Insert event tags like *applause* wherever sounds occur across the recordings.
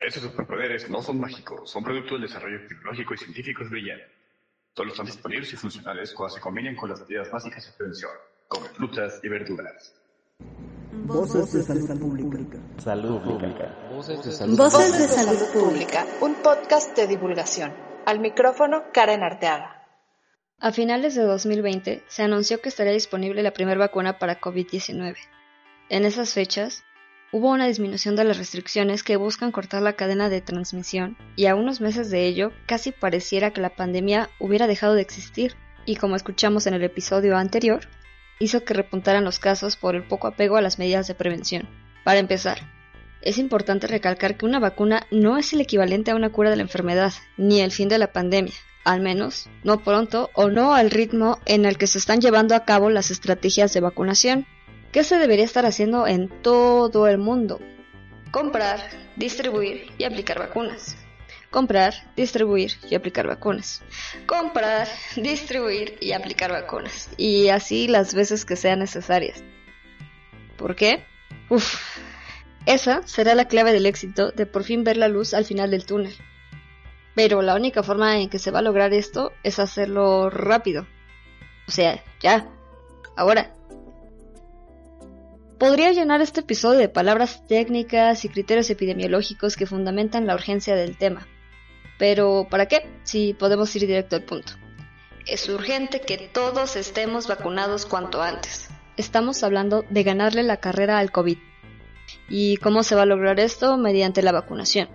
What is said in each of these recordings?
Esos superpoderes no son mágicos, son producto del desarrollo tecnológico y científico brillante. Solo están disponibles y funcionales cuando se combinan con las medidas básicas de prevención, como frutas y verduras. Voces de salud pública. Salud pública. Voces de salud, pública. Un podcast de divulgación. Al micrófono, Karen Arteaga. A finales de 2020 se anunció que estaría disponible la primera vacuna para COVID-19. En esas fechas, hubo una disminución de las restricciones que buscan cortar la cadena de transmisión y a unos meses de ello casi pareciera que la pandemia hubiera dejado de existir y como escuchamos en el episodio anterior, hizo que repuntaran los casos por el poco apego a las medidas de prevención. Para empezar, es importante recalcar que una vacuna no es el equivalente a una cura de la enfermedad, ni el fin de la pandemia, al menos no pronto o no al ritmo en el que se están llevando a cabo las estrategias de vacunación. ¿Qué se debería estar haciendo en todo el mundo? Comprar, distribuir y aplicar vacunas. Comprar, distribuir y aplicar vacunas. Comprar, distribuir y aplicar vacunas. Y así las veces que sean necesarias. ¿Por qué? Uf, esa será la clave del éxito de por fin ver la luz al final del túnel. Pero la única forma en que se va a lograr esto es hacerlo rápido. O sea, ya, ahora. Podría llenar este episodio de palabras técnicas y criterios epidemiológicos que fundamentan la urgencia del tema. Pero, ¿para qué? Si podemos ir directo al punto. Es urgente que todos estemos vacunados cuanto antes. Estamos hablando de ganarle la carrera al COVID. ¿Y cómo se va a lograr esto? Mediante la vacunación.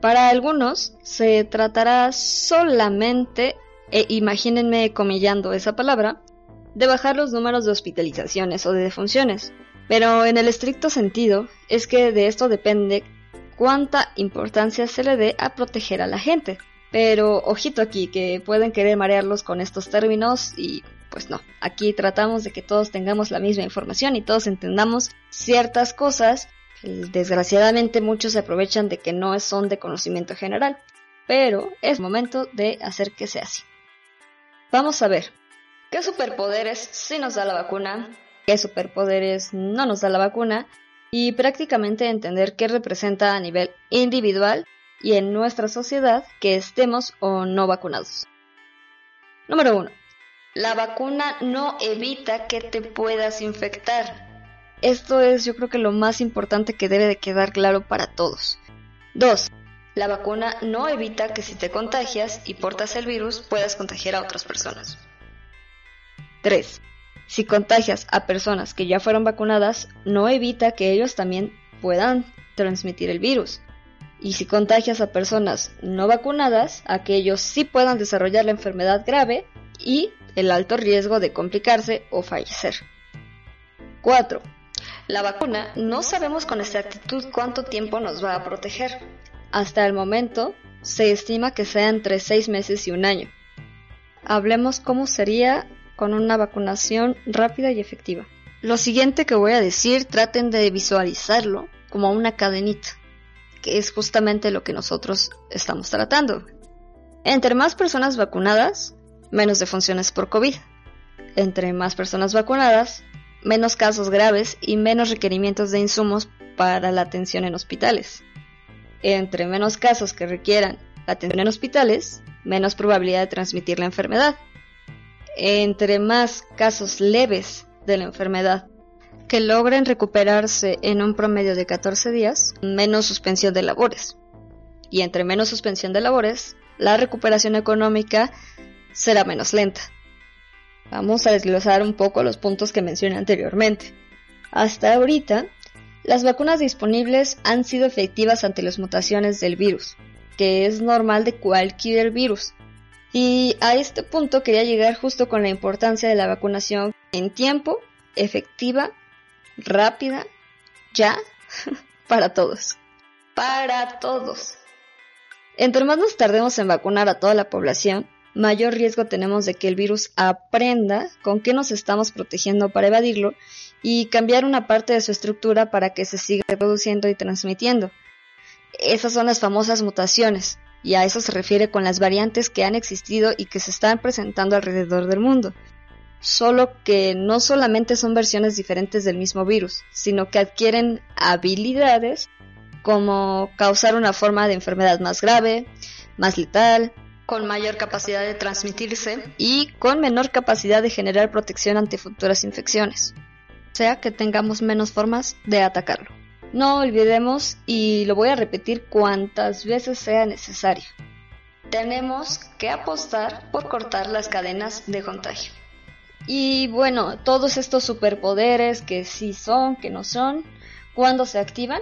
Para algunos se tratará solamente, e imagínense comillando esa palabra, de bajar los números de hospitalizaciones o de defunciones. Pero en el estricto sentido es que de esto depende cuánta importancia se le dé a proteger a la gente. Pero ojito aquí, que pueden querer marearlos con estos términos y pues no, aquí tratamos de que todos tengamos la misma información y todos entendamos ciertas cosas. Desgraciadamente muchos se aprovechan de que no son de conocimiento general, pero es momento de hacer que sea así. Vamos a ver, ¿qué superpoderes sí nos da la vacuna? Qué superpoderes no nos da la vacuna y prácticamente entender qué representa a nivel individual y en nuestra sociedad que estemos o no vacunados. Número 1. La vacuna no evita que te puedas infectar. Esto es yo creo que lo más importante que debe de quedar claro para todos. 2. La vacuna no evita que si te contagias y portas el virus puedas contagiar a otras personas. 3. Si contagias a personas que ya fueron vacunadas, no evita que ellos también puedan transmitir el virus. Y si contagias a personas no vacunadas, aquellos sí puedan desarrollar la enfermedad grave y el alto riesgo de complicarse o fallecer. 4. La vacuna no sabemos con exactitud cuánto tiempo nos va a proteger. Hasta el momento se estima que sea entre 6 meses y un año. Hablemos cómo sería con una vacunación rápida y efectiva. Lo siguiente que voy a decir, traten de visualizarlo como una cadenita, que es justamente lo que nosotros estamos tratando. Entre más personas vacunadas, menos defunciones por COVID. Entre más personas vacunadas, menos casos graves y menos requerimientos de insumos para la atención en hospitales. Entre menos casos que requieran atención en hospitales, menos probabilidad de transmitir la enfermedad entre más casos leves de la enfermedad que logren recuperarse en un promedio de 14 días, menos suspensión de labores. Y entre menos suspensión de labores, la recuperación económica será menos lenta. Vamos a desglosar un poco los puntos que mencioné anteriormente. Hasta ahorita, las vacunas disponibles han sido efectivas ante las mutaciones del virus, que es normal de cualquier virus, y a este punto quería llegar justo con la importancia de la vacunación en tiempo, efectiva, rápida, ya, *laughs* para todos. Para todos. Entre más nos tardemos en vacunar a toda la población, mayor riesgo tenemos de que el virus aprenda con qué nos estamos protegiendo para evadirlo y cambiar una parte de su estructura para que se siga reproduciendo y transmitiendo. Esas son las famosas mutaciones, y a eso se refiere con las variantes que han existido y que se están presentando alrededor del mundo. Solo que no solamente son versiones diferentes del mismo virus, sino que adquieren habilidades como causar una forma de enfermedad más grave, más letal, con mayor capacidad de transmitirse y con menor capacidad de generar protección ante futuras infecciones. O sea que tengamos menos formas de atacarlo. No olvidemos, y lo voy a repetir cuantas veces sea necesario, tenemos que apostar por cortar las cadenas de contagio. Y bueno, todos estos superpoderes que sí son, que no son, cuando se activan,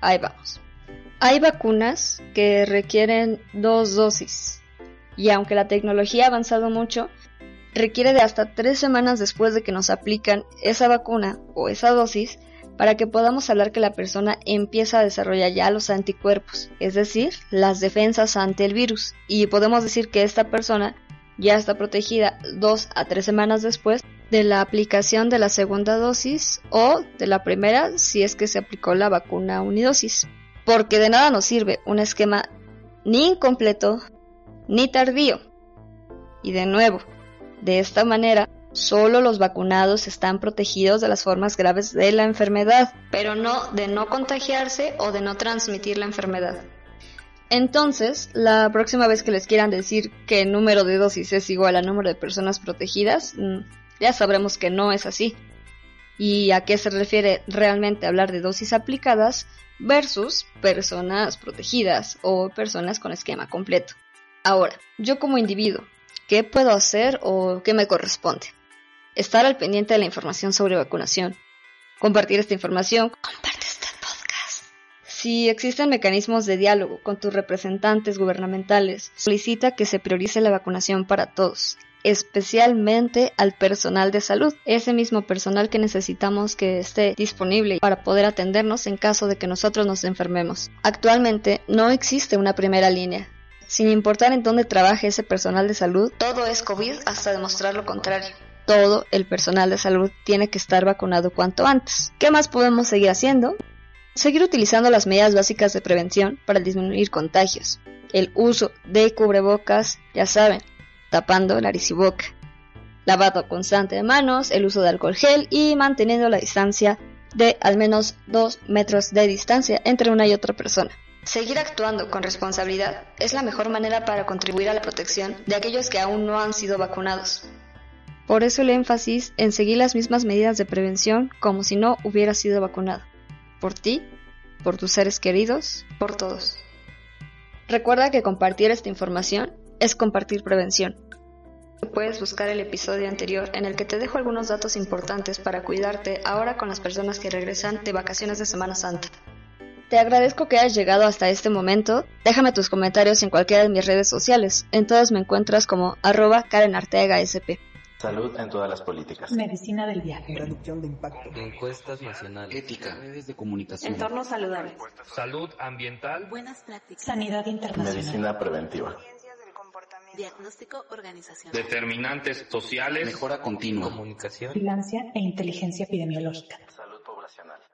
ahí vamos. Hay vacunas que requieren dos dosis. Y aunque la tecnología ha avanzado mucho, requiere de hasta tres semanas después de que nos aplican esa vacuna o esa dosis para que podamos hablar que la persona empieza a desarrollar ya los anticuerpos, es decir, las defensas ante el virus. Y podemos decir que esta persona ya está protegida dos a tres semanas después de la aplicación de la segunda dosis o de la primera si es que se aplicó la vacuna unidosis. Porque de nada nos sirve un esquema ni incompleto ni tardío. Y de nuevo, de esta manera Solo los vacunados están protegidos de las formas graves de la enfermedad, pero no de no contagiarse o de no transmitir la enfermedad. Entonces, la próxima vez que les quieran decir que el número de dosis es igual al número de personas protegidas, mm, ya sabremos que no es así. ¿Y a qué se refiere realmente hablar de dosis aplicadas versus personas protegidas o personas con esquema completo? Ahora, yo como individuo, ¿qué puedo hacer o qué me corresponde? Estar al pendiente de la información sobre vacunación, compartir esta información, comparte este podcast. Si existen mecanismos de diálogo con tus representantes gubernamentales, solicita que se priorice la vacunación para todos, especialmente al personal de salud, ese mismo personal que necesitamos que esté disponible para poder atendernos en caso de que nosotros nos enfermemos. Actualmente no existe una primera línea. Sin importar en dónde trabaje ese personal de salud, todo es COVID hasta demostrar lo contrario todo el personal de salud tiene que estar vacunado cuanto antes. ¿Qué más podemos seguir haciendo? Seguir utilizando las medidas básicas de prevención para disminuir contagios. El uso de cubrebocas, ya saben, tapando nariz y boca. Lavado constante de manos, el uso de alcohol gel y manteniendo la distancia de al menos 2 metros de distancia entre una y otra persona. Seguir actuando con responsabilidad es la mejor manera para contribuir a la protección de aquellos que aún no han sido vacunados. Por eso el énfasis en seguir las mismas medidas de prevención como si no hubiera sido vacunado. Por ti, por tus seres queridos, por todos. Recuerda que compartir esta información es compartir prevención. Puedes buscar el episodio anterior en el que te dejo algunos datos importantes para cuidarte ahora con las personas que regresan de vacaciones de Semana Santa. Te agradezco que hayas llegado hasta este momento. Déjame tus comentarios en cualquiera de mis redes sociales. En todas me encuentras como arroba Karen Arteaga SP. Salud en todas las políticas. Medicina del viaje. Reducción de impacto. Encuestas nacionales. Ética. Redes de comunicación. Entornos saludables. Salud ambiental. Buenas prácticas. Sanidad internacional. Medicina preventiva. Diagnóstico organizacional. Determinantes sociales. Mejora continua. Comunicación. Vigilancia e inteligencia epidemiológica. Salud